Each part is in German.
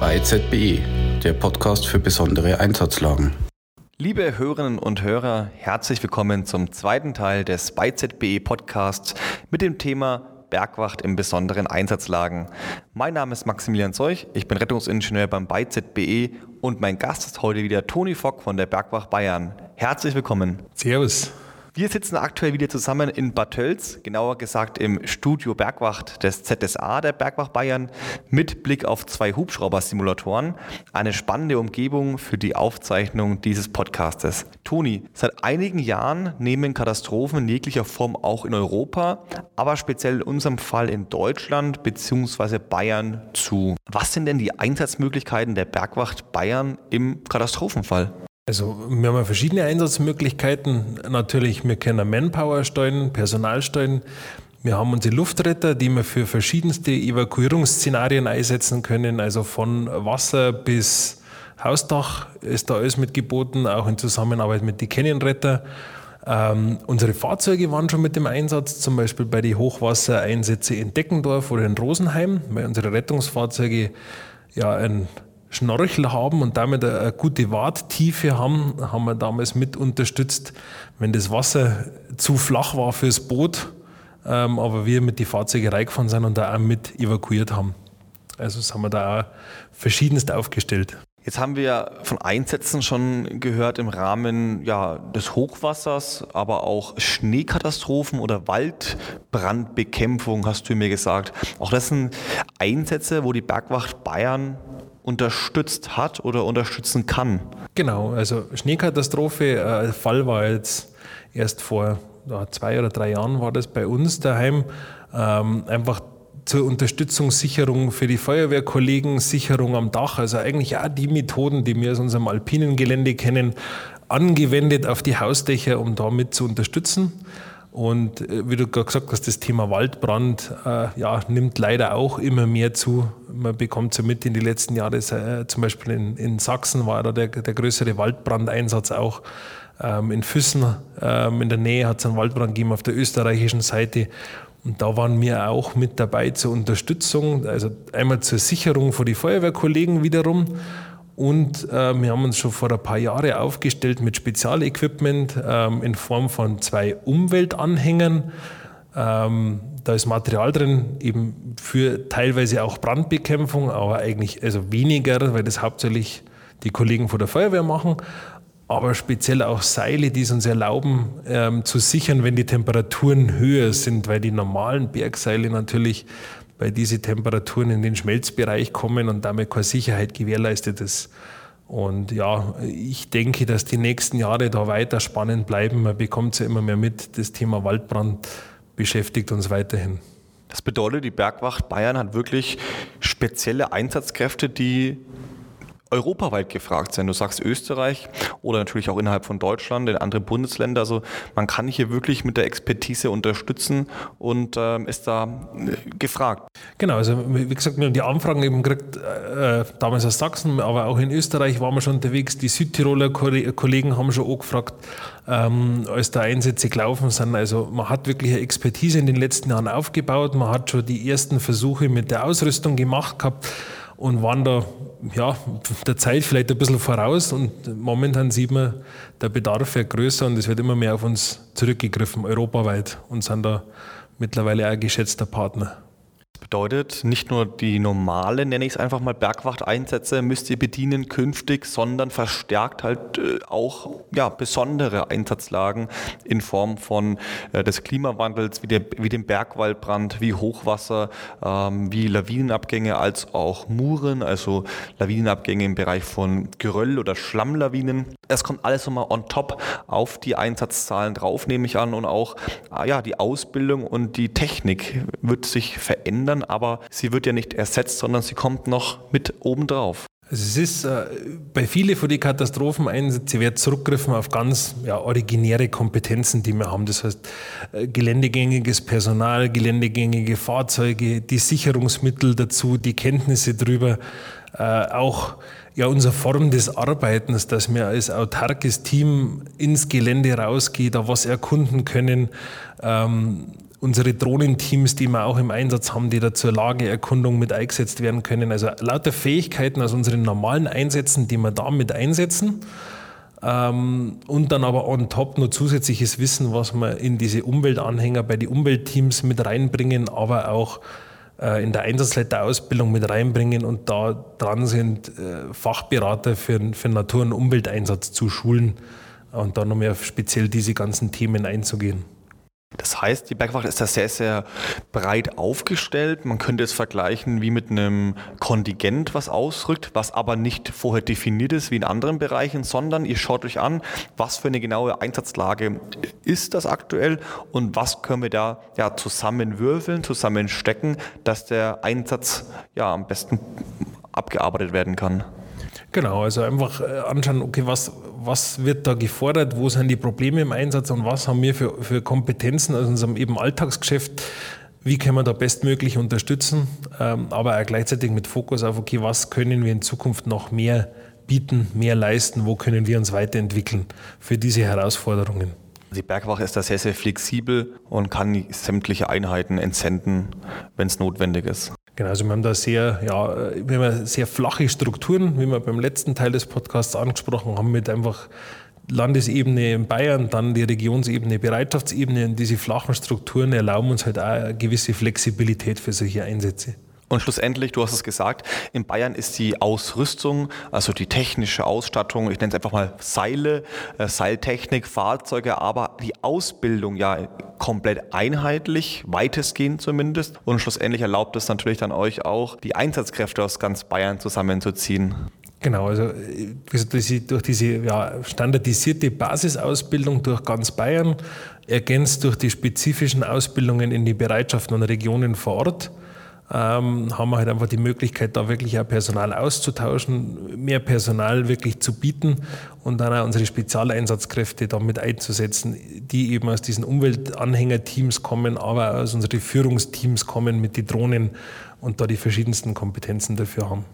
Bei ZBE, der Podcast für besondere Einsatzlagen. Liebe Hörerinnen und Hörer, herzlich willkommen zum zweiten Teil des bei ZBE Podcasts mit dem Thema Bergwacht in besonderen Einsatzlagen. Mein Name ist Maximilian Zeuch, ich bin Rettungsingenieur beim BeiZBE und mein Gast ist heute wieder Toni Fock von der Bergwacht Bayern. Herzlich willkommen. Servus. Wir sitzen aktuell wieder zusammen in Bad Tölz, genauer gesagt im Studio Bergwacht des ZSA der Bergwacht Bayern, mit Blick auf zwei Hubschrauber-Simulatoren. Eine spannende Umgebung für die Aufzeichnung dieses Podcastes. Toni, seit einigen Jahren nehmen Katastrophen in jeglicher Form auch in Europa, aber speziell in unserem Fall in Deutschland bzw. Bayern zu. Was sind denn die Einsatzmöglichkeiten der Bergwacht Bayern im Katastrophenfall? Also wir haben verschiedene Einsatzmöglichkeiten. Natürlich, wir können Manpower steuern, Personal steuern. Wir haben unsere Luftretter, die wir für verschiedenste Evakuierungsszenarien einsetzen können, also von Wasser bis Hausdach ist da alles mitgeboten, auch in Zusammenarbeit mit den Canyonretter. Ähm, unsere Fahrzeuge waren schon mit dem Einsatz, zum Beispiel bei den Hochwassereinsätzen in Deckendorf oder in Rosenheim, weil unsere Rettungsfahrzeuge ja ein Schnorchel haben und damit eine gute Warttiefe haben, haben wir damals mit unterstützt, wenn das Wasser zu flach war fürs Boot, ähm, aber wir mit die Fahrzeuge reingefahren sind und da auch mit evakuiert haben. Also das haben wir da auch verschiedenst aufgestellt. Jetzt haben wir von Einsätzen schon gehört im Rahmen ja, des Hochwassers, aber auch Schneekatastrophen oder Waldbrandbekämpfung, hast du mir gesagt. Auch das sind Einsätze, wo die Bergwacht Bayern unterstützt hat oder unterstützen kann. Genau, also Schneekatastrophe, äh, Fall war jetzt erst vor ja, zwei oder drei Jahren war das bei uns daheim. Ähm, einfach zur Unterstützung, Sicherung für die Feuerwehrkollegen, Sicherung am Dach, also eigentlich auch die Methoden, die wir aus unserem alpinen Gelände kennen, angewendet auf die Hausdächer, um damit zu unterstützen. Und äh, wie du gerade gesagt hast, das Thema Waldbrand äh, ja, nimmt leider auch immer mehr zu. Man bekommt so mit in die letzten Jahre, äh, zum Beispiel in, in Sachsen war da der, der größere Waldbrandeinsatz auch. Ähm, in Füssen ähm, in der Nähe hat es einen Waldbrand gegeben auf der österreichischen Seite. Und da waren wir auch mit dabei zur Unterstützung, also einmal zur Sicherung für die Feuerwehrkollegen wiederum und äh, wir haben uns schon vor ein paar Jahren aufgestellt mit Spezialequipment ähm, in Form von zwei Umweltanhängern. Ähm, da ist Material drin, eben für teilweise auch Brandbekämpfung, aber eigentlich also weniger, weil das hauptsächlich die Kollegen von der Feuerwehr machen. Aber speziell auch Seile, die es uns erlauben, ähm, zu sichern, wenn die Temperaturen höher sind, weil die normalen Bergseile natürlich bei diesen Temperaturen in den Schmelzbereich kommen und damit keine Sicherheit gewährleistet ist. Und ja, ich denke, dass die nächsten Jahre da weiter spannend bleiben. Man bekommt es ja immer mehr mit. Das Thema Waldbrand beschäftigt uns weiterhin. Das bedeutet, die Bergwacht Bayern hat wirklich spezielle Einsatzkräfte, die europaweit gefragt sein. Du sagst Österreich oder natürlich auch innerhalb von Deutschland, in anderen Bundesländern. Also man kann hier wirklich mit der Expertise unterstützen und äh, ist da äh, gefragt. Genau, also wie gesagt, wir haben die Anfragen eben gekriegt, äh, damals aus Sachsen, aber auch in Österreich waren wir schon unterwegs. Die Südtiroler Kollegen haben schon angefragt, ähm, als da Einsätze gelaufen sind. Also man hat wirklich eine Expertise in den letzten Jahren aufgebaut. Man hat schon die ersten Versuche mit der Ausrüstung gemacht gehabt und waren da ja, der Zeit vielleicht ein bisschen voraus und momentan sieht man, der Bedarf wird größer und es wird immer mehr auf uns zurückgegriffen, europaweit und sind da mittlerweile auch geschätzter Partner bedeutet, nicht nur die normale, nenne ich es einfach mal, Bergwacht-Einsätze müsst ihr bedienen künftig, sondern verstärkt halt äh, auch ja, besondere Einsatzlagen in Form von äh, des Klimawandels, wie, der, wie dem Bergwaldbrand, wie Hochwasser, ähm, wie Lawinenabgänge, als auch Muren, also Lawinenabgänge im Bereich von Geröll- oder Schlammlawinen. Es kommt alles nochmal on top auf die Einsatzzahlen drauf, nehme ich an, und auch ah, ja, die Ausbildung und die Technik wird sich verändern, aber sie wird ja nicht ersetzt, sondern sie kommt noch mit obendrauf. Also es ist äh, bei vielen von den Katastropheneinsätzen wird zurückgriffen auf ganz ja, originäre Kompetenzen, die wir haben. Das heißt, äh, geländegängiges Personal, geländegängige Fahrzeuge, die Sicherungsmittel dazu, die Kenntnisse drüber, äh, auch ja, unsere Form des Arbeitens, dass wir als autarkes Team ins Gelände rausgehen, da was erkunden können. Ähm, unsere Drohnenteams, die wir auch im Einsatz haben, die da zur Lageerkundung mit eingesetzt werden können. Also lauter Fähigkeiten aus unseren normalen Einsätzen, die wir da mit einsetzen. Ähm, und dann aber on top noch zusätzliches Wissen, was wir in diese Umweltanhänger bei den Umweltteams mit reinbringen, aber auch äh, in der Einsatzleiterausbildung mit reinbringen und da dran sind, äh, Fachberater für, für Natur- und Umwelteinsatz zu schulen und da noch mehr speziell diese ganzen Themen einzugehen. Das heißt, die Bergwacht ist da sehr, sehr breit aufgestellt. Man könnte es vergleichen wie mit einem Kontingent, was ausrückt, was aber nicht vorher definiert ist wie in anderen Bereichen, sondern ihr schaut euch an, was für eine genaue Einsatzlage ist das aktuell und was können wir da ja, zusammenwürfeln, zusammenstecken, dass der Einsatz ja am besten abgearbeitet werden kann. Genau, also einfach äh, anschauen, okay, was, was wird da gefordert, wo sind die Probleme im Einsatz? Und was haben wir für, für Kompetenzen aus unserem eben Alltagsgeschäft, wie können wir da bestmöglich unterstützen, ähm, aber auch gleichzeitig mit Fokus auf, okay, was können wir in Zukunft noch mehr bieten, mehr leisten, wo können wir uns weiterentwickeln für diese Herausforderungen. Die Bergwache ist da sehr, sehr flexibel und kann sämtliche Einheiten entsenden, wenn es notwendig ist. Genau, also wir haben da sehr, ja, wir haben sehr flache Strukturen, wie wir beim letzten Teil des Podcasts angesprochen haben, mit einfach Landesebene in Bayern, dann die Regionsebene, Bereitschaftsebene und diese flachen Strukturen erlauben uns halt auch eine gewisse Flexibilität für solche Einsätze. Und schlussendlich, du hast es gesagt, in Bayern ist die Ausrüstung, also die technische Ausstattung, ich nenne es einfach mal Seile, äh, Seiltechnik, Fahrzeuge, aber die Ausbildung ja komplett einheitlich, weitestgehend zumindest. Und schlussendlich erlaubt es natürlich dann euch auch, die Einsatzkräfte aus ganz Bayern zusammenzuziehen. Genau, also durch diese ja, standardisierte Basisausbildung durch ganz Bayern, ergänzt durch die spezifischen Ausbildungen in die Bereitschaften und Regionen vor Ort, ähm, haben wir halt einfach die Möglichkeit, da wirklich auch Personal auszutauschen, mehr Personal wirklich zu bieten und dann auch unsere Spezialeinsatzkräfte damit einzusetzen, die eben aus diesen Umweltanhängerteams kommen, aber aus unseren Führungsteams kommen mit den Drohnen und da die verschiedensten Kompetenzen dafür haben.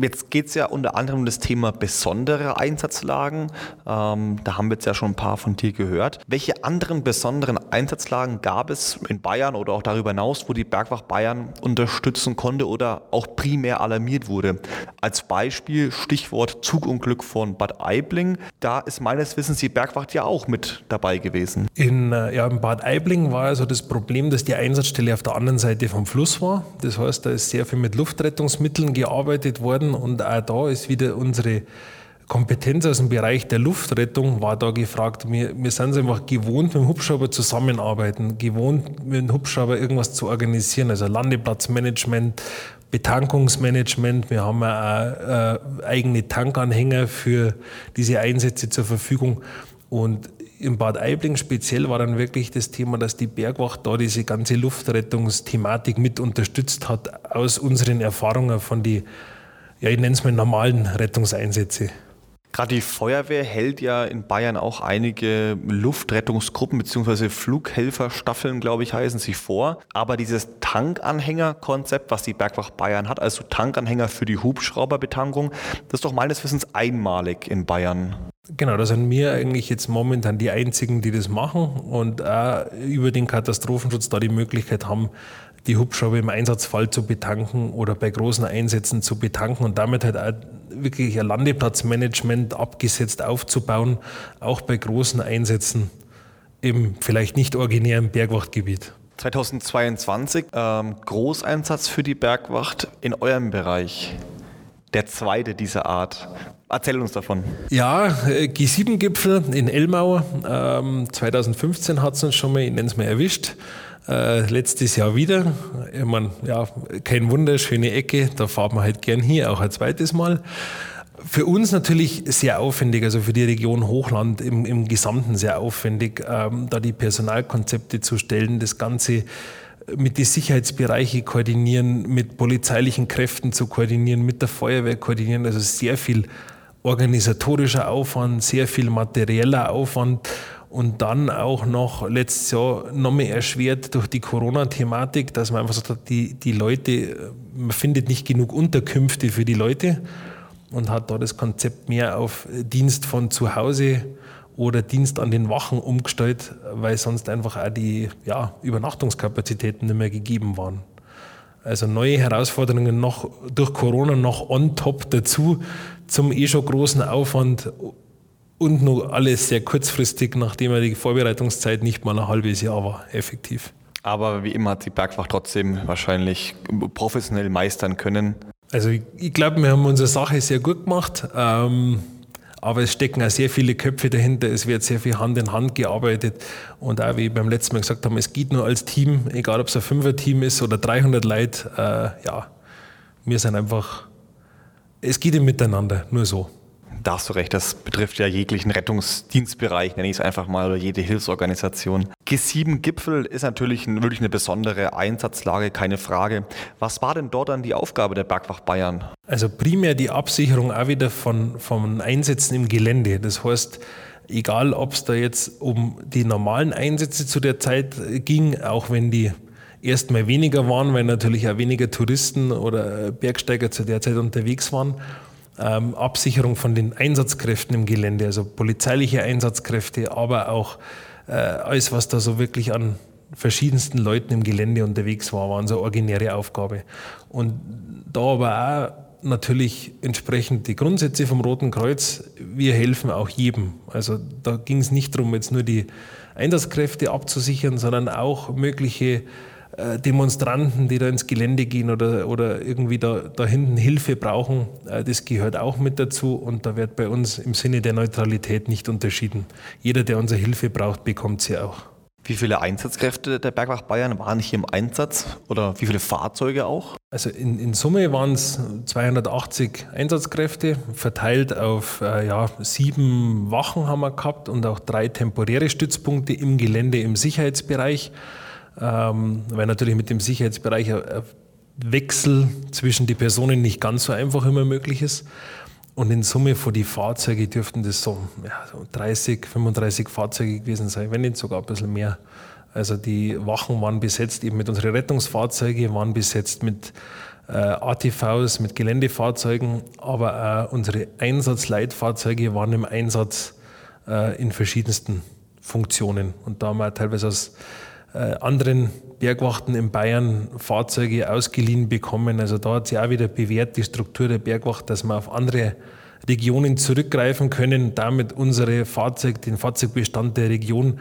Jetzt geht es ja unter anderem um das Thema besondere Einsatzlagen. Ähm, da haben wir jetzt ja schon ein paar von dir gehört. Welche anderen besonderen Einsatzlagen gab es in Bayern oder auch darüber hinaus, wo die Bergwacht Bayern unterstützen konnte oder auch primär alarmiert wurde? Als Beispiel Stichwort Zugunglück von Bad Aibling. Da ist meines Wissens die Bergwacht ja auch mit dabei gewesen. In, äh, ja, in Bad Aibling war also das Problem, dass die Einsatzstelle auf der anderen Seite vom Fluss war. Das heißt, da ist sehr viel mit Luftrettungsmitteln gearbeitet worden werden. Und auch da ist wieder unsere Kompetenz aus dem Bereich der Luftrettung war da gefragt. Wir, wir sind es einfach gewohnt, mit dem Hubschrauber zusammenarbeiten, gewohnt, mit dem Hubschrauber irgendwas zu organisieren, also Landeplatzmanagement, Betankungsmanagement. Wir haben auch äh, eigene Tankanhänger für diese Einsätze zur Verfügung. Und im Bad Aibling speziell war dann wirklich das Thema, dass die Bergwacht da diese ganze Luftrettungsthematik mit unterstützt hat aus unseren Erfahrungen von den ja, ich nenne es mal normalen Rettungseinsätze. Gerade die Feuerwehr hält ja in Bayern auch einige Luftrettungsgruppen bzw. Flughelferstaffeln, glaube ich, heißen sie vor. Aber dieses Tankanhängerkonzept, was die Bergwacht Bayern hat, also Tankanhänger für die Hubschrauberbetankung, das ist doch meines Wissens einmalig in Bayern. Genau, da sind wir eigentlich jetzt momentan die Einzigen, die das machen und auch über den Katastrophenschutz da die Möglichkeit haben, die Hubschrauber im Einsatzfall zu betanken oder bei großen Einsätzen zu betanken und damit halt auch wirklich ein Landeplatzmanagement abgesetzt aufzubauen, auch bei großen Einsätzen im vielleicht nicht originären Bergwachtgebiet. 2022 ähm, Großeinsatz für die Bergwacht in eurem Bereich. Der zweite dieser Art. Erzähl uns davon. Ja, äh, G7-Gipfel in Elmau. Ähm, 2015 hat es uns schon mal, ich nenne es mal, erwischt. Äh, letztes Jahr wieder. Ich meine, ja, kein Wunder, schöne Ecke, da fahren wir halt gern hier, auch ein zweites Mal. Für uns natürlich sehr aufwendig, also für die Region Hochland im, im Gesamten sehr aufwendig, ähm, da die Personalkonzepte zu stellen, das Ganze mit den Sicherheitsbereichen koordinieren, mit polizeilichen Kräften zu koordinieren, mit der Feuerwehr koordinieren. Also sehr viel organisatorischer Aufwand, sehr viel materieller Aufwand und dann auch noch letztes Jahr noch mehr erschwert durch die Corona-Thematik, dass man einfach sagt, die, die Leute, man findet nicht genug Unterkünfte für die Leute und hat da das Konzept mehr auf Dienst von zu Hause oder Dienst an den Wachen umgestellt, weil sonst einfach auch die ja, Übernachtungskapazitäten nicht mehr gegeben waren. Also neue Herausforderungen noch durch Corona noch on top dazu zum eh schon großen Aufwand und nur alles sehr kurzfristig, nachdem ja die Vorbereitungszeit nicht mal ein halbes Jahr war, effektiv. Aber wie immer hat die Bergwacht trotzdem wahrscheinlich professionell meistern können. Also ich, ich glaube, wir haben unsere Sache sehr gut gemacht. Ähm, aber es stecken auch sehr viele Köpfe dahinter, es wird sehr viel Hand in Hand gearbeitet. Und auch wie beim letzten Mal gesagt haben, es geht nur als Team, egal ob es ein Fünfer-Team ist oder 300 Leute. Äh, ja, wir sind einfach, es geht im Miteinander, nur so. Da hast du recht, das betrifft ja jeglichen Rettungsdienstbereich, nenne ich es einfach mal, oder jede Hilfsorganisation. G7-Gipfel ist natürlich wirklich eine besondere Einsatzlage, keine Frage. Was war denn dort dann die Aufgabe der Bergwacht Bayern? Also primär die Absicherung auch wieder von, von Einsätzen im Gelände. Das heißt, egal ob es da jetzt um die normalen Einsätze zu der Zeit ging, auch wenn die erstmal weniger waren, weil natürlich auch weniger Touristen oder Bergsteiger zu der Zeit unterwegs waren ähm, Absicherung von den Einsatzkräften im Gelände, also polizeiliche Einsatzkräfte, aber auch äh, alles, was da so wirklich an verschiedensten Leuten im Gelände unterwegs war, war unsere originäre Aufgabe. Und da aber auch natürlich entsprechend die Grundsätze vom Roten Kreuz, wir helfen auch jedem. Also da ging es nicht darum, jetzt nur die Einsatzkräfte abzusichern, sondern auch mögliche äh, Demonstranten, die da ins Gelände gehen oder, oder irgendwie da, da hinten Hilfe brauchen, äh, das gehört auch mit dazu und da wird bei uns im Sinne der Neutralität nicht unterschieden. Jeder, der unsere Hilfe braucht, bekommt sie auch. Wie viele Einsatzkräfte der Bergwacht Bayern waren hier im Einsatz oder wie viele Fahrzeuge auch? Also in, in Summe waren es 280 Einsatzkräfte, verteilt auf äh, ja, sieben Wachen haben wir gehabt und auch drei temporäre Stützpunkte im Gelände im Sicherheitsbereich ähm, weil natürlich mit dem Sicherheitsbereich ein Wechsel zwischen die Personen nicht ganz so einfach immer möglich ist. Und in Summe von die Fahrzeuge dürften das so, ja, so 30, 35 Fahrzeuge gewesen sein, wenn nicht sogar ein bisschen mehr. Also die Wachen waren besetzt eben mit unseren Rettungsfahrzeugen, waren besetzt mit äh, ATVs, mit Geländefahrzeugen, aber auch unsere Einsatzleitfahrzeuge waren im Einsatz äh, in verschiedensten Funktionen. Und da haben wir teilweise aus äh, anderen Bergwachten in Bayern Fahrzeuge ausgeliehen bekommen. Also da hat sich auch wieder bewährt, die Struktur der Bergwacht, dass wir auf andere Regionen zurückgreifen können, damit unsere Fahrzeug, den Fahrzeugbestand der Region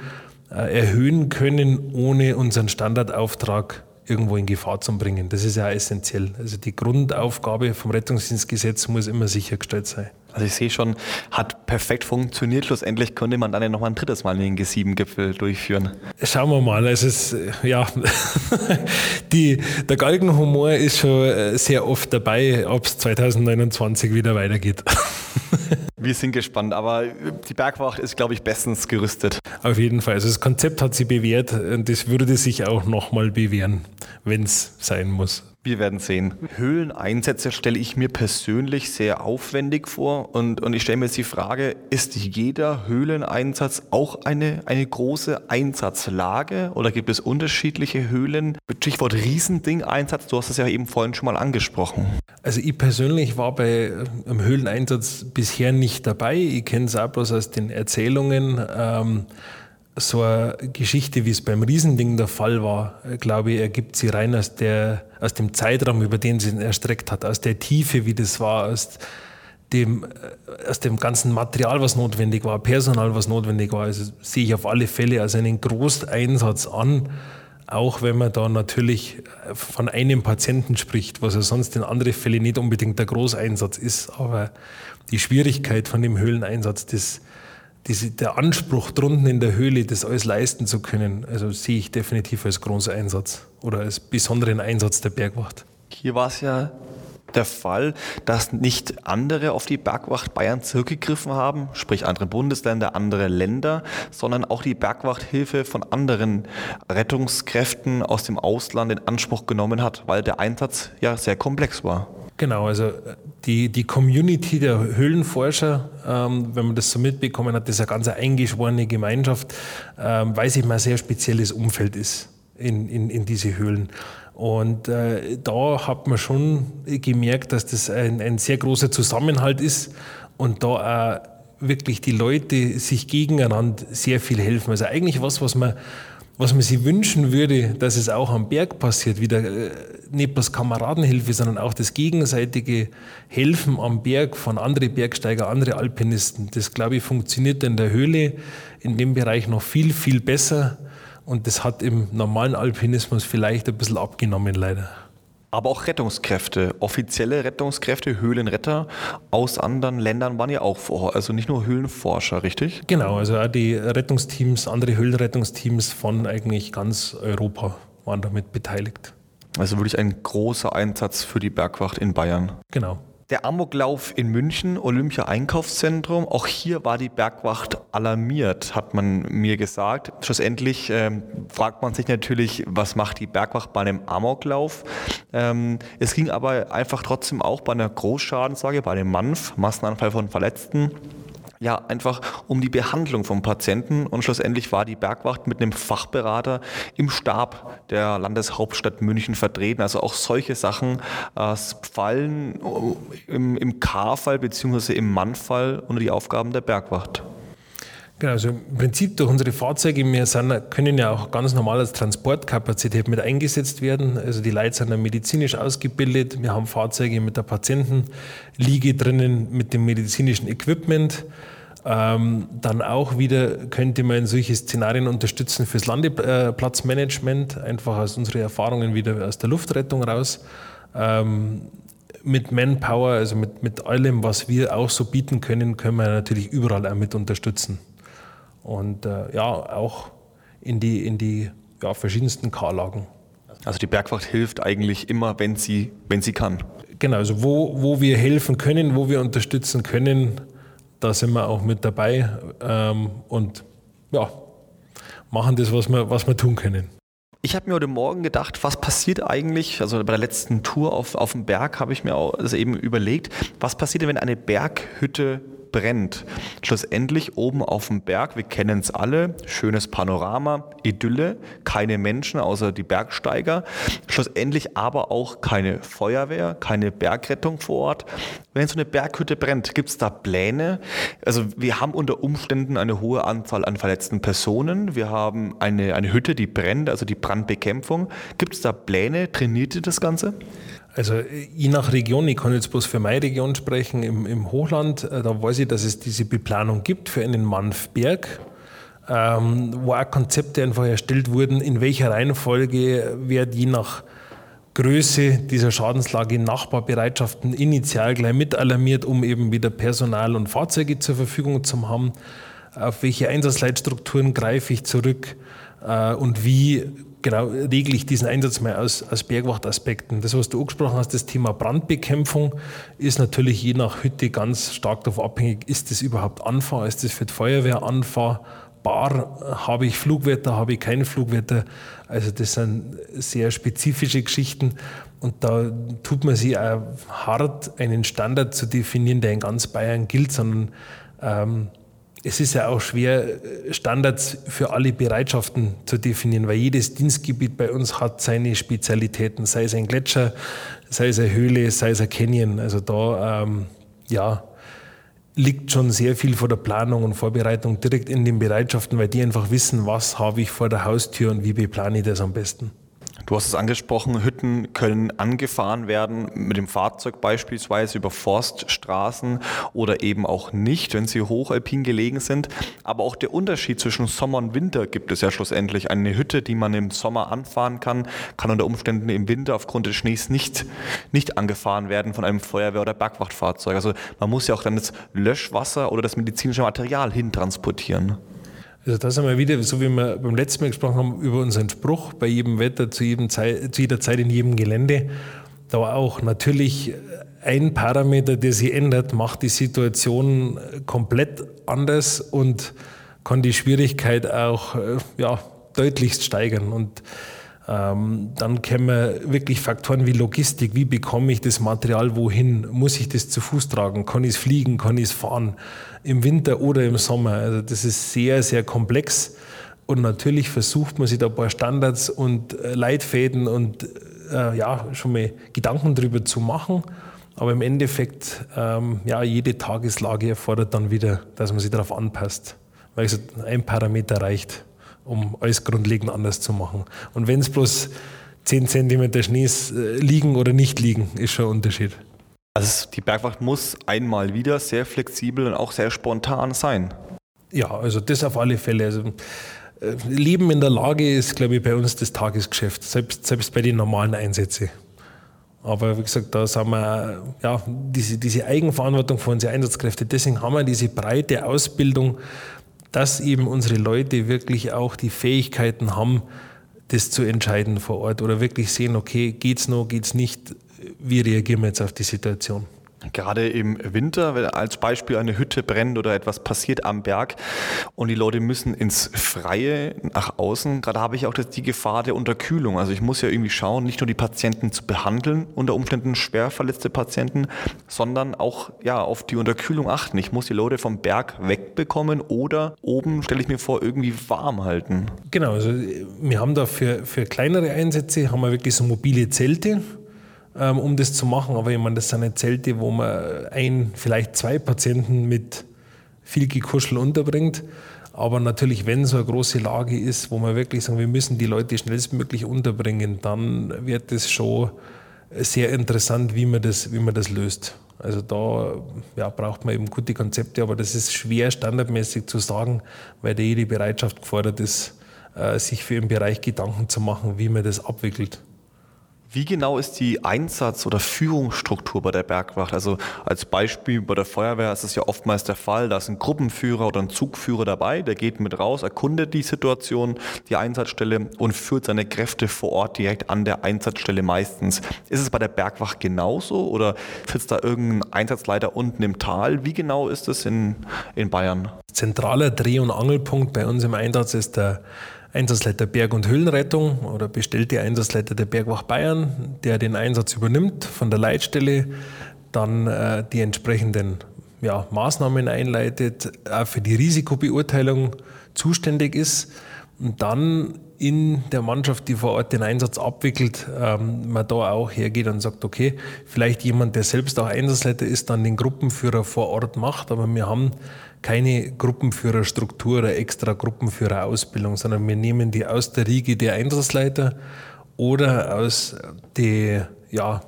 äh, erhöhen können, ohne unseren Standardauftrag irgendwo in Gefahr zu bringen. Das ist ja essentiell. Also die Grundaufgabe vom Rettungsdienstgesetz muss immer sichergestellt sein. Also ich sehe schon, hat perfekt funktioniert. Schlussendlich könnte man dann ja noch mal ein drittes Mal den G7-Gipfel durchführen. Schauen wir mal. Es ist, ja, die, der Galgenhumor ist schon äh, sehr oft dabei, ob es 2029 wieder weitergeht. Wir sind gespannt, aber die Bergwacht ist, glaube ich, bestens gerüstet. Auf jeden Fall. Also das Konzept hat sie bewährt und das würde sich auch nochmal bewähren, wenn es sein muss. Wir werden sehen. Höhleneinsätze stelle ich mir persönlich sehr aufwendig vor und, und ich stelle mir jetzt die Frage, ist jeder Höhleneinsatz auch eine, eine große Einsatzlage oder gibt es unterschiedliche Höhlen? Stichwort Riesending-Einsatz, du hast es ja eben vorhin schon mal angesprochen. Also ich persönlich war bei einem Höhleneinsatz bisher nicht dabei. Ich kenne es auch bloß aus den Erzählungen. Ähm, so eine Geschichte, wie es beim Riesending der Fall war, glaube ich, ergibt sie rein aus, der, aus dem Zeitraum, über den sie ihn erstreckt hat, aus der Tiefe, wie das war, aus dem, äh, aus dem ganzen Material, was notwendig war, Personal, was notwendig war. Also sehe ich auf alle Fälle als einen Großeinsatz an, auch wenn man da natürlich von einem Patienten spricht, was ja sonst in anderen Fällen nicht unbedingt der Großeinsatz ist. Aber die Schwierigkeit von dem Höhleneinsatz, das diese, der Anspruch drunten in der Höhle, das alles leisten zu können, also sehe ich definitiv als großen Einsatz oder als besonderen Einsatz der Bergwacht. Hier war es ja der Fall, dass nicht andere auf die Bergwacht Bayern zurückgegriffen haben, sprich andere Bundesländer, andere Länder, sondern auch die Bergwachthilfe von anderen Rettungskräften aus dem Ausland in Anspruch genommen hat, weil der Einsatz ja sehr komplex war. Genau, also die, die Community der Höhlenforscher, ähm, wenn man das so mitbekommen hat, das ist eine ganz eingeschworene Gemeinschaft, ähm, weil sich mal ein sehr spezielles Umfeld ist in, in, in diese Höhlen. Und äh, da hat man schon gemerkt, dass das ein, ein sehr großer Zusammenhalt ist und da auch wirklich die Leute sich gegeneinander sehr viel helfen. Also eigentlich was, was man, was man sich wünschen würde, dass es auch am Berg passiert, wieder äh, nicht bloß Kameradenhilfe, sondern auch das gegenseitige Helfen am Berg von anderen Bergsteiger, andere Alpinisten. Das, glaube ich, funktioniert in der Höhle in dem Bereich noch viel, viel besser und das hat im normalen Alpinismus vielleicht ein bisschen abgenommen, leider. Aber auch Rettungskräfte, offizielle Rettungskräfte, Höhlenretter aus anderen Ländern waren ja auch vor also nicht nur Höhlenforscher, richtig? Genau, also auch die Rettungsteams, andere Höhlenrettungsteams von eigentlich ganz Europa waren damit beteiligt. Also wirklich ein großer Einsatz für die Bergwacht in Bayern. Genau. Der Amoklauf in München, Olympia Einkaufszentrum, auch hier war die Bergwacht alarmiert, hat man mir gesagt. Schlussendlich ähm, fragt man sich natürlich, was macht die Bergwacht bei einem Amoklauf? Ähm, es ging aber einfach trotzdem auch bei einer Großschadenslage, bei einem MANF, Massenanfall von Verletzten, ja, einfach um die Behandlung vom Patienten und schlussendlich war die Bergwacht mit einem Fachberater im Stab der Landeshauptstadt München vertreten. Also auch solche Sachen äh, fallen äh, im, im K-Fall bzw. im Mann-Fall unter die Aufgaben der Bergwacht. Genau, also im Prinzip durch unsere Fahrzeuge, wir sind, können ja auch ganz normal als Transportkapazität mit eingesetzt werden. Also die Leute sind dann medizinisch ausgebildet. Wir haben Fahrzeuge mit der Patientenliege drinnen, mit dem medizinischen Equipment. Ähm, dann auch wieder könnte man solche Szenarien unterstützen fürs Landeplatzmanagement, einfach aus unseren Erfahrungen wieder aus der Luftrettung raus. Ähm, mit Manpower, also mit, mit allem, was wir auch so bieten können, können wir natürlich überall auch mit unterstützen und äh, ja, auch in die, in die ja, verschiedensten K-Lagen. Also die Bergwacht hilft eigentlich immer, wenn sie, wenn sie kann. Genau, also wo, wo wir helfen können, wo wir unterstützen können, da sind wir auch mit dabei ähm, und ja, machen das, was wir, was wir tun können. Ich habe mir heute Morgen gedacht, was passiert eigentlich, also bei der letzten Tour auf, auf dem Berg habe ich mir auch also eben überlegt, was passiert denn, wenn eine Berghütte brennt. Schlussendlich oben auf dem Berg, wir kennen es alle, schönes Panorama, Idylle, keine Menschen außer die Bergsteiger. Schlussendlich aber auch keine Feuerwehr, keine Bergrettung vor Ort. Wenn so eine Berghütte brennt, gibt es da Pläne? Also wir haben unter Umständen eine hohe Anzahl an verletzten Personen. Wir haben eine, eine Hütte, die brennt, also die Brandbekämpfung. Gibt es da Pläne? Trainiert ihr das Ganze? Also je nach Region, ich kann jetzt bloß für meine Region sprechen, im, im Hochland, äh, da weiß ich, dass es diese Beplanung gibt für einen Manfberg, ähm, wo auch Konzepte einfach erstellt wurden, in welcher Reihenfolge wird je nach Größe dieser Schadenslage Nachbarbereitschaften initial gleich mit alarmiert, um eben wieder Personal und Fahrzeuge zur Verfügung zu haben. Auf welche Einsatzleitstrukturen greife ich zurück äh, und wie genau, regle ich diesen Einsatz mal aus, aus Bergwachtaspekten. Das, was du angesprochen hast, das Thema Brandbekämpfung, ist natürlich je nach Hütte ganz stark davon abhängig, ist das überhaupt anfahrbar, ist das für die Feuerwehr anfahrbar, habe ich Flugwetter, habe ich keine Flugwetter. Also das sind sehr spezifische Geschichten und da tut man sich auch hart, einen Standard zu definieren, der in ganz Bayern gilt, sondern ähm, es ist ja auch schwer, Standards für alle Bereitschaften zu definieren, weil jedes Dienstgebiet bei uns hat seine Spezialitäten, sei es ein Gletscher, sei es eine Höhle, sei es ein Canyon. Also da ähm, ja, liegt schon sehr viel vor der Planung und Vorbereitung direkt in den Bereitschaften, weil die einfach wissen, was habe ich vor der Haustür und wie beplane ich das am besten. Du hast es angesprochen, Hütten können angefahren werden mit dem Fahrzeug beispielsweise über Forststraßen oder eben auch nicht, wenn sie hochalpin gelegen sind. Aber auch der Unterschied zwischen Sommer und Winter gibt es ja schlussendlich. Eine Hütte, die man im Sommer anfahren kann, kann unter Umständen im Winter aufgrund des Schnees nicht, nicht angefahren werden von einem Feuerwehr- oder Bergwachtfahrzeug. Also man muss ja auch dann das Löschwasser oder das medizinische Material hintransportieren. Also da sind wir wieder, so wie wir beim letzten Mal gesprochen haben, über unseren Spruch, bei jedem Wetter, zu, jedem Zeit, zu jeder Zeit in jedem Gelände. Da auch natürlich ein Parameter, der sich ändert, macht die Situation komplett anders und kann die Schwierigkeit auch äh, ja, deutlichst steigern. Und ähm, dann kämen wirklich Faktoren wie Logistik, wie bekomme ich das Material wohin, muss ich das zu Fuß tragen, kann ich es fliegen, kann ich es fahren, im Winter oder im Sommer. Also das ist sehr, sehr komplex und natürlich versucht man sich da ein paar Standards und äh, Leitfäden und äh, ja, schon mal Gedanken darüber zu machen. Aber im Endeffekt, ähm, ja, jede Tageslage erfordert dann wieder, dass man sich darauf anpasst. Weil gesagt, ein Parameter reicht um alles grundlegend anders zu machen. Und wenn es bloß 10 cm Schnee äh, liegen oder nicht liegen, ist schon ein Unterschied. Also die Bergwacht muss einmal wieder sehr flexibel und auch sehr spontan sein. Ja, also das auf alle Fälle. Also, äh, Leben in der Lage ist, glaube ich, bei uns das Tagesgeschäft, selbst, selbst bei den normalen Einsätzen. Aber wie gesagt, da sind wir, ja, diese, diese Eigenverantwortung von unseren Einsatzkräften, deswegen haben wir diese breite Ausbildung dass eben unsere Leute wirklich auch die Fähigkeiten haben, das zu entscheiden vor Ort oder wirklich sehen, okay, geht's noch, geht's nicht, wie reagieren wir jetzt auf die Situation. Gerade im Winter, wenn als Beispiel eine Hütte brennt oder etwas passiert am Berg und die Leute müssen ins Freie nach außen, gerade habe ich auch die Gefahr der Unterkühlung. Also ich muss ja irgendwie schauen, nicht nur die Patienten zu behandeln, unter Umständen schwer verletzte Patienten, sondern auch ja, auf die Unterkühlung achten. Ich muss die Leute vom Berg wegbekommen oder oben, stelle ich mir vor, irgendwie warm halten. Genau, also wir haben da für, für kleinere Einsätze haben wir wirklich so mobile Zelte ähm, um das zu machen. Aber ich meine, das sind nicht Zelte, wo man ein, vielleicht zwei Patienten mit viel Gekuschel unterbringt. Aber natürlich, wenn so eine große Lage ist, wo man wirklich sagen, wir müssen die Leute schnellstmöglich unterbringen, dann wird es schon sehr interessant, wie man das, wie man das löst. Also da ja, braucht man eben gute Konzepte, aber das ist schwer standardmäßig zu sagen, weil da jede Bereitschaft gefordert ist, äh, sich für den Bereich Gedanken zu machen, wie man das abwickelt. Wie genau ist die Einsatz- oder Führungsstruktur bei der Bergwacht? Also als Beispiel bei der Feuerwehr ist es ja oftmals der Fall, da ist ein Gruppenführer oder ein Zugführer dabei, der geht mit raus, erkundet die Situation, die Einsatzstelle und führt seine Kräfte vor Ort direkt an der Einsatzstelle meistens. Ist es bei der Bergwacht genauso oder sitzt da irgendein Einsatzleiter unten im Tal? Wie genau ist es in, in Bayern? Zentraler Dreh- und Angelpunkt bei uns im Einsatz ist der Einsatzleiter Berg- und Höhlenrettung oder bestellte Einsatzleiter der Bergwacht Bayern, der den Einsatz übernimmt von der Leitstelle, dann äh, die entsprechenden ja, Maßnahmen einleitet, auch für die Risikobeurteilung zuständig ist und dann in der Mannschaft, die vor Ort den Einsatz abwickelt, ähm, man da auch hergeht und sagt, okay, vielleicht jemand, der selbst auch Einsatzleiter ist, dann den Gruppenführer vor Ort macht, aber wir haben keine Gruppenführerstruktur oder extra Gruppenführerausbildung, sondern wir nehmen die aus der Riege der Einsatzleiter oder aus den ja,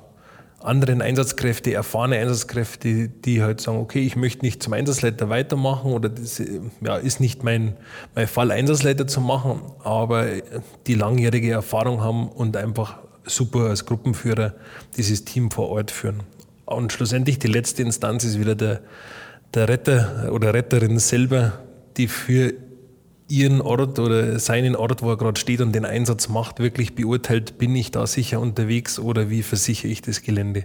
anderen Einsatzkräfte, erfahrene Einsatzkräfte, die halt sagen, okay, ich möchte nicht zum Einsatzleiter weitermachen oder das ja, ist nicht mein, mein Fall, Einsatzleiter zu machen, aber die langjährige Erfahrung haben und einfach super als Gruppenführer dieses Team vor Ort führen. Und schlussendlich die letzte Instanz ist wieder der, der Retter oder Retterin selber, die für ihren Ort oder seinen Ort, wo er gerade steht und den Einsatz macht, wirklich beurteilt, bin ich da sicher unterwegs oder wie versichere ich das Gelände.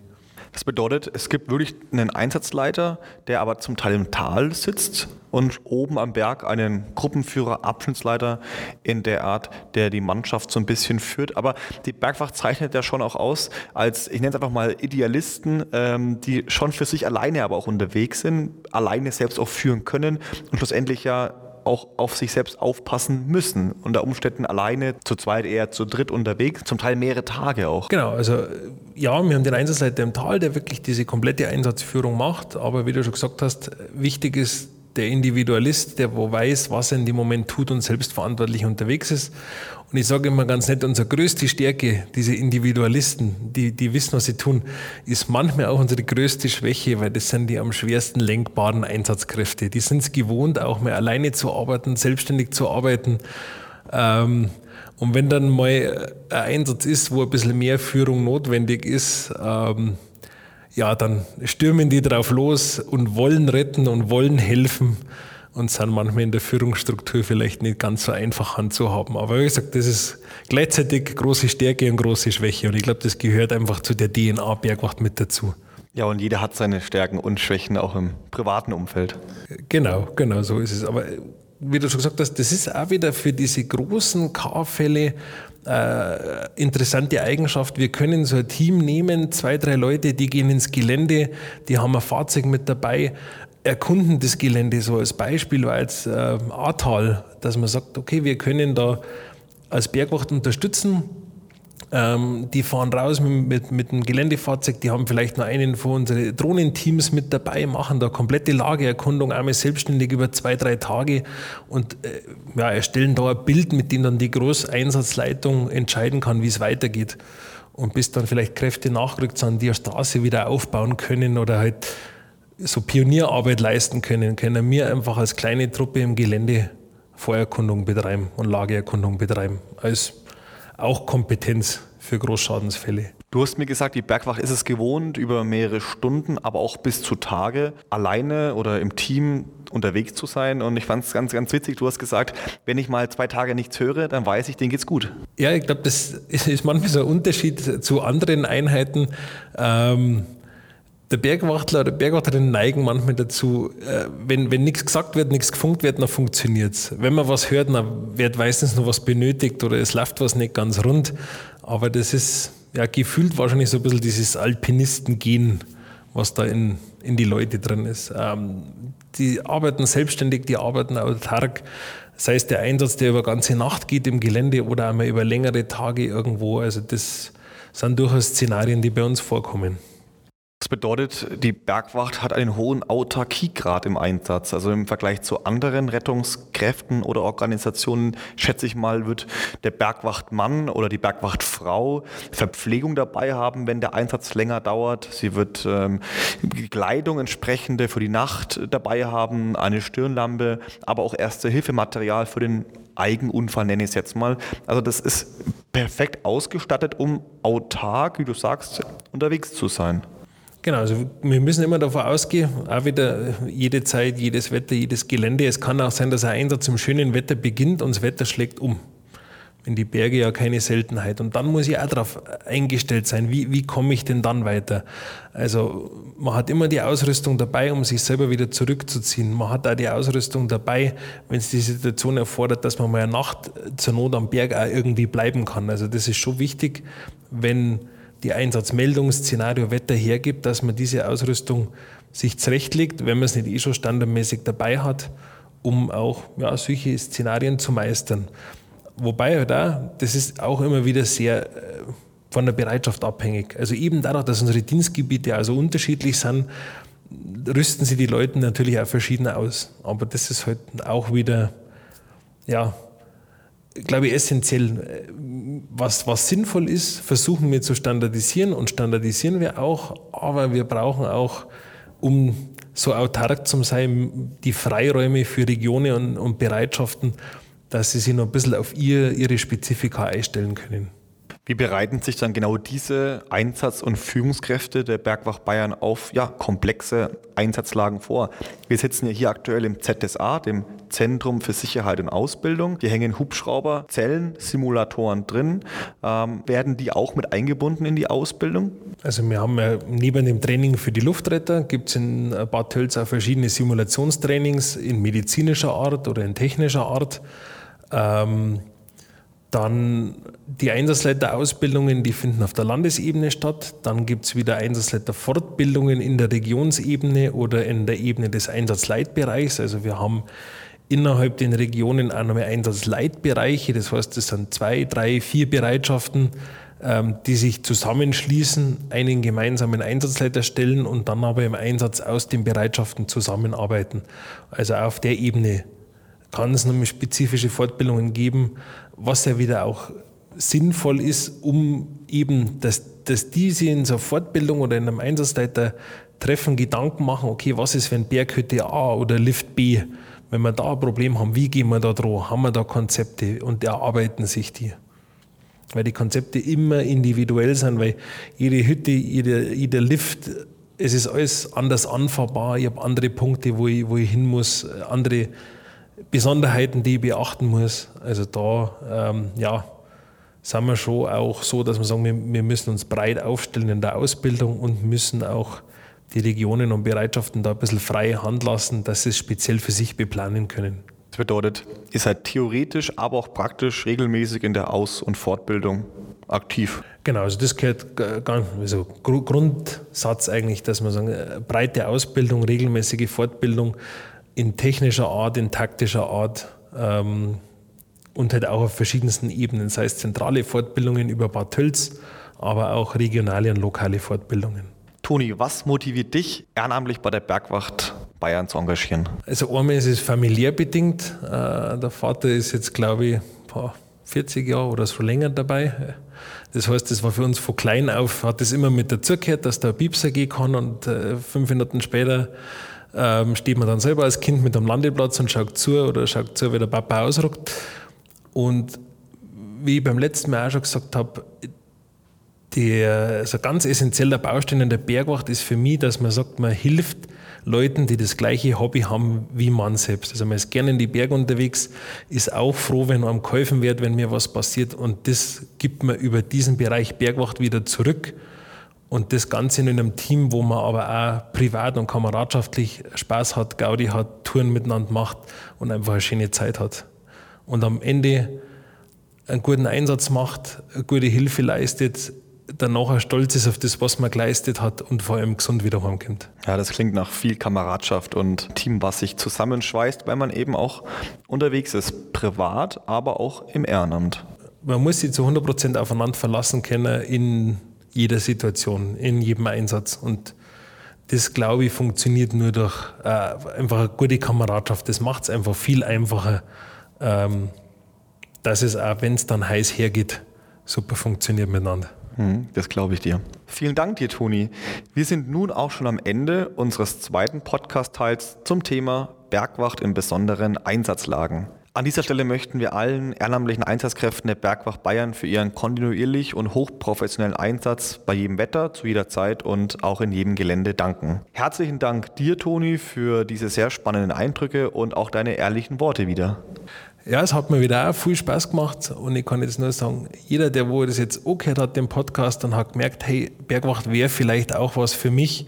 Das bedeutet, es gibt wirklich einen Einsatzleiter, der aber zum Teil im Tal sitzt und oben am Berg einen Gruppenführer, Abschnittsleiter in der Art, der die Mannschaft so ein bisschen führt. Aber die Bergwacht zeichnet ja schon auch aus als, ich nenne es einfach mal Idealisten, ähm, die schon für sich alleine aber auch unterwegs sind, alleine selbst auch führen können und schlussendlich ja auch auf sich selbst aufpassen müssen. Unter Umständen alleine, zu zweit eher zu dritt unterwegs, zum Teil mehrere Tage auch. Genau, also ja, wir haben den Einsatzleiter im Tal, der wirklich diese komplette Einsatzführung macht. Aber wie du schon gesagt hast, wichtig ist, der Individualist, der wo weiß, was er in dem Moment tut und selbstverantwortlich unterwegs ist. Und ich sage immer ganz nett, unsere größte Stärke, diese Individualisten, die, die wissen, was sie tun, ist manchmal auch unsere größte Schwäche, weil das sind die am schwersten lenkbaren Einsatzkräfte. Die sind es gewohnt, auch mal alleine zu arbeiten, selbstständig zu arbeiten. Ähm, und wenn dann mal ein Einsatz ist, wo ein bisschen mehr Führung notwendig ist, ähm, ja, dann stürmen die drauf los und wollen retten und wollen helfen und sind manchmal in der Führungsstruktur vielleicht nicht ganz so einfach handzuhaben. Aber wie gesagt, das ist gleichzeitig große Stärke und große Schwäche und ich glaube, das gehört einfach zu der DNA Bergwacht mit dazu. Ja, und jeder hat seine Stärken und Schwächen auch im privaten Umfeld. Genau, genau, so ist es. Aber wie du schon gesagt hast, das ist auch wieder für diese großen K-Fälle äh, interessante Eigenschaft. Wir können so ein Team nehmen, zwei, drei Leute, die gehen ins Gelände, die haben ein Fahrzeug mit dabei, erkunden das Gelände. So als Beispiel war jetzt äh, Ahrtal, dass man sagt, okay, wir können da als Bergwacht unterstützen ähm, die fahren raus mit, mit, mit einem Geländefahrzeug, die haben vielleicht noch einen von unseren Drohnenteams mit dabei, machen da komplette Lageerkundung, einmal selbstständig über zwei, drei Tage und äh, ja, erstellen da ein Bild, mit dem dann die Großeinsatzleitung entscheiden kann, wie es weitergeht. Und bis dann vielleicht Kräfte nachgerückt sind, die eine Straße wieder aufbauen können oder halt so Pionierarbeit leisten können, können wir einfach als kleine Truppe im Gelände Feuererkundung betreiben und Lageerkundung betreiben. Als auch Kompetenz für Großschadensfälle. Du hast mir gesagt, die Bergwacht ist es gewohnt, über mehrere Stunden, aber auch bis zu Tage alleine oder im Team unterwegs zu sein. Und ich fand es ganz, ganz witzig. Du hast gesagt, wenn ich mal zwei Tage nichts höre, dann weiß ich, denen geht's gut. Ja, ich glaube, das ist manchmal so ein Unterschied zu anderen Einheiten. Ähm, der Bergwachtler oder Bergwachterin neigen manchmal dazu, äh, wenn, wenn nichts gesagt wird, nichts gefunkt wird, dann funktioniert es. Wenn man was hört, dann wird meistens noch was benötigt oder es läuft was nicht ganz rund. Aber das ist ja gefühlt wahrscheinlich so ein bisschen dieses Alpinisten-Gen, was da in, in die Leute drin ist. Ähm, die arbeiten selbstständig, die arbeiten autark. Sei es der Einsatz, der über ganze Nacht geht im Gelände oder einmal über längere Tage irgendwo. Also das sind durchaus Szenarien, die bei uns vorkommen. Das bedeutet, die Bergwacht hat einen hohen Autarkiegrad im Einsatz. Also im Vergleich zu anderen Rettungskräften oder Organisationen, schätze ich mal, wird der Bergwachtmann oder die Bergwachtfrau Verpflegung dabei haben, wenn der Einsatz länger dauert. Sie wird ähm, Kleidung entsprechende für die Nacht dabei haben, eine Stirnlampe, aber auch Erste-Hilfematerial für den Eigenunfall, nenne ich es jetzt mal. Also das ist perfekt ausgestattet, um autark, wie du sagst, unterwegs zu sein. Genau, also wir müssen immer davon ausgehen, auch wieder jede Zeit, jedes Wetter, jedes Gelände. Es kann auch sein, dass ein Einsatz im schönen Wetter beginnt und das Wetter schlägt um. In die Berge ja keine Seltenheit. Und dann muss ich auch darauf eingestellt sein, wie, wie komme ich denn dann weiter? Also man hat immer die Ausrüstung dabei, um sich selber wieder zurückzuziehen. Man hat auch die Ausrüstung dabei, wenn es die Situation erfordert, dass man mal eine Nacht zur Not am Berg auch irgendwie bleiben kann. Also das ist schon wichtig, wenn die Einsatzmeldung, Szenario, Wetter hergibt, dass man diese Ausrüstung sich zurechtlegt, wenn man es nicht eh schon standardmäßig dabei hat, um auch ja, solche Szenarien zu meistern. Wobei halt auch, das ist auch immer wieder sehr äh, von der Bereitschaft abhängig. Also eben dadurch, dass unsere Dienstgebiete also unterschiedlich sind, rüsten sie die Leute natürlich auch verschieden aus. Aber das ist halt auch wieder, ja, glaube ich, essentiell. Was, was sinnvoll ist, versuchen wir zu standardisieren und standardisieren wir auch, aber wir brauchen auch, um so autark zu sein, die Freiräume für Regionen und, und Bereitschaften, dass sie sich noch ein bisschen auf ihr, ihre Spezifika einstellen können. Wie bereiten sich dann genau diese Einsatz- und Führungskräfte der Bergwacht Bayern auf ja, komplexe Einsatzlagen vor? Wir sitzen ja hier aktuell im ZSA, dem Zentrum für Sicherheit und Ausbildung. Hier hängen Hubschrauber, Zellen, Simulatoren drin. Ähm, werden die auch mit eingebunden in die Ausbildung? Also wir haben ja neben dem Training für die Luftretter gibt es in Bad Tölz auch verschiedene Simulationstrainings in medizinischer Art oder in technischer Art. Ähm, dann die Einsatzleiterausbildungen, die finden auf der Landesebene statt. Dann gibt es wieder Einsatzleiterfortbildungen in der Regionsebene oder in der Ebene des Einsatzleitbereichs. Also wir haben innerhalb den Regionen auch nochmal Einsatzleitbereiche. Das heißt, das sind zwei, drei, vier Bereitschaften, ähm, die sich zusammenschließen, einen gemeinsamen Einsatzleiter stellen und dann aber im Einsatz aus den Bereitschaften zusammenarbeiten. Also auf der Ebene kann es nämlich spezifische Fortbildungen geben, was ja wieder auch sinnvoll ist, um eben, dass, dass die sich in so Fortbildung oder in einem Einsatzleiter treffen, Gedanken machen, okay, was ist, wenn Berghütte A oder Lift B, wenn wir da ein Problem haben, wie gehen wir da dran, haben wir da Konzepte? Und erarbeiten sich die. Weil die Konzepte immer individuell sind, weil jede Hütte, jeder, jeder Lift, es ist alles anders anfahrbar, ich habe andere Punkte, wo ich, wo ich hin muss, andere Besonderheiten, die ich beachten muss. Also da, ähm, ja, sind wir schon auch so, dass wir sagen, wir, wir, müssen uns breit aufstellen in der Ausbildung und müssen auch die Regionen und Bereitschaften da ein bisschen freie Hand lassen, dass sie es speziell für sich beplanen können. Das bedeutet, ihr seid theoretisch, aber auch praktisch regelmäßig in der Aus- und Fortbildung aktiv. Genau, also das gehört ganz, also Grundsatz eigentlich, dass man sagen, äh, breite Ausbildung, regelmäßige Fortbildung in technischer Art, in taktischer Art ähm, und halt auch auf verschiedensten Ebenen, sei es zentrale Fortbildungen über Bad Tölz, aber auch regionale und lokale Fortbildungen. Toni, was motiviert dich, ehrenamtlich bei der Bergwacht Bayern zu engagieren? Also einmal ist es familiär bedingt. Äh, der Vater ist jetzt, glaube ich, 40 Jahre oder so länger dabei. Das heißt, das war für uns von klein auf, hat das immer mit dazugehört, dass da ein Piepser gehen kann und äh, fünf Minuten später ähm, steht man dann selber als Kind mit am Landeplatz und schaut zu oder schaut zu, wie der Papa ausrückt. Und wie ich beim letzten Mal auch schon gesagt habe, der, also ganz essentieller Baustein in der Bergwacht ist für mich, dass man sagt, man hilft Leuten, die das gleiche Hobby haben wie man selbst. Also man ist gerne in die Berge unterwegs, ist auch froh, wenn einem geholfen wird, wenn mir was passiert. Und das gibt man über diesen Bereich Bergwacht wieder zurück. Und das Ganze in einem Team, wo man aber auch privat und kameradschaftlich Spaß hat, Gaudi hat, Touren miteinander macht und einfach eine schöne Zeit hat. Und am Ende einen guten Einsatz macht, eine gute Hilfe leistet, danach stolz ist auf das, was man geleistet hat und vor allem gesund wieder heimkommt. Ja, das klingt nach viel Kameradschaft und Team, was sich zusammenschweißt, weil man eben auch unterwegs ist, privat, aber auch im Ehrenamt. Man muss sich zu 100 Prozent aufeinander verlassen können in jeder Situation, in jedem Einsatz und das, glaube ich, funktioniert nur durch äh, einfach eine gute Kameradschaft. Das macht es einfach viel einfacher, ähm, dass es auch, wenn es dann heiß hergeht, super funktioniert miteinander. Hm, das glaube ich dir. Vielen Dank dir, Toni. Wir sind nun auch schon am Ende unseres zweiten Podcast-Teils zum Thema Bergwacht in besonderen Einsatzlagen. An dieser Stelle möchten wir allen ehrenamtlichen Einsatzkräften der Bergwacht Bayern für ihren kontinuierlich und hochprofessionellen Einsatz bei jedem Wetter, zu jeder Zeit und auch in jedem Gelände danken. Herzlichen Dank dir, Toni, für diese sehr spannenden Eindrücke und auch deine ehrlichen Worte wieder. Ja, es hat mir wieder auch viel Spaß gemacht und ich kann jetzt nur sagen, jeder, der wo das jetzt auch gehört hat, den Podcast, und hat gemerkt, hey, Bergwacht wäre vielleicht auch was für mich.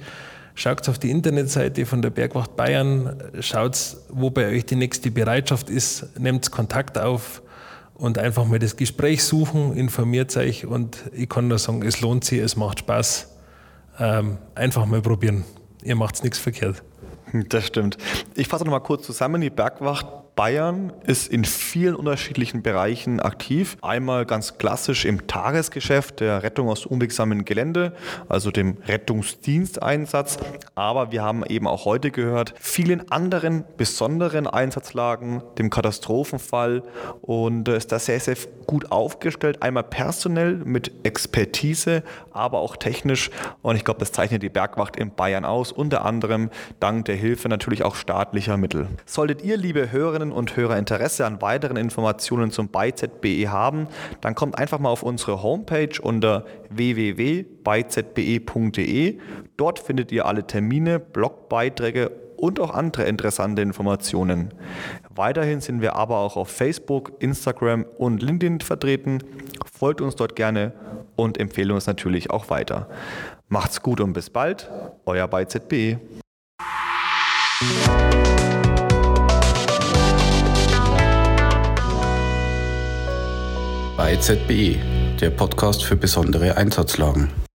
Schaut auf die Internetseite von der Bergwacht Bayern, schaut, wo bei euch die nächste Bereitschaft ist, nehmt Kontakt auf und einfach mal das Gespräch suchen, informiert euch und ich kann nur sagen, es lohnt sich, es macht Spaß. Ähm, einfach mal probieren. Ihr macht nichts verkehrt. Das stimmt. Ich fasse nochmal kurz zusammen. Die Bergwacht Bayern ist in vielen unterschiedlichen Bereichen aktiv. Einmal ganz klassisch im Tagesgeschäft der Rettung aus unwegsamen Gelände, also dem Rettungsdiensteinsatz. Aber wir haben eben auch heute gehört, vielen anderen besonderen Einsatzlagen, dem Katastrophenfall und ist da sehr, sehr gut aufgestellt. Einmal personell mit Expertise, aber auch technisch. Und ich glaube, das zeichnet die Bergwacht in Bayern aus, unter anderem dank der Hilfe natürlich auch staatlicher Mittel. Solltet ihr, liebe Hörerinnen Hörerinnen und Hörer Interesse an weiteren Informationen zum BeiZBE haben, dann kommt einfach mal auf unsere Homepage unter www.beizbe.de. Dort findet ihr alle Termine, Blogbeiträge und auch andere interessante Informationen. Weiterhin sind wir aber auch auf Facebook, Instagram und LinkedIn vertreten. Folgt uns dort gerne und empfehle uns natürlich auch weiter. Macht's gut und bis bald, euer bei ZBE, der Podcast für besondere Einsatzlagen.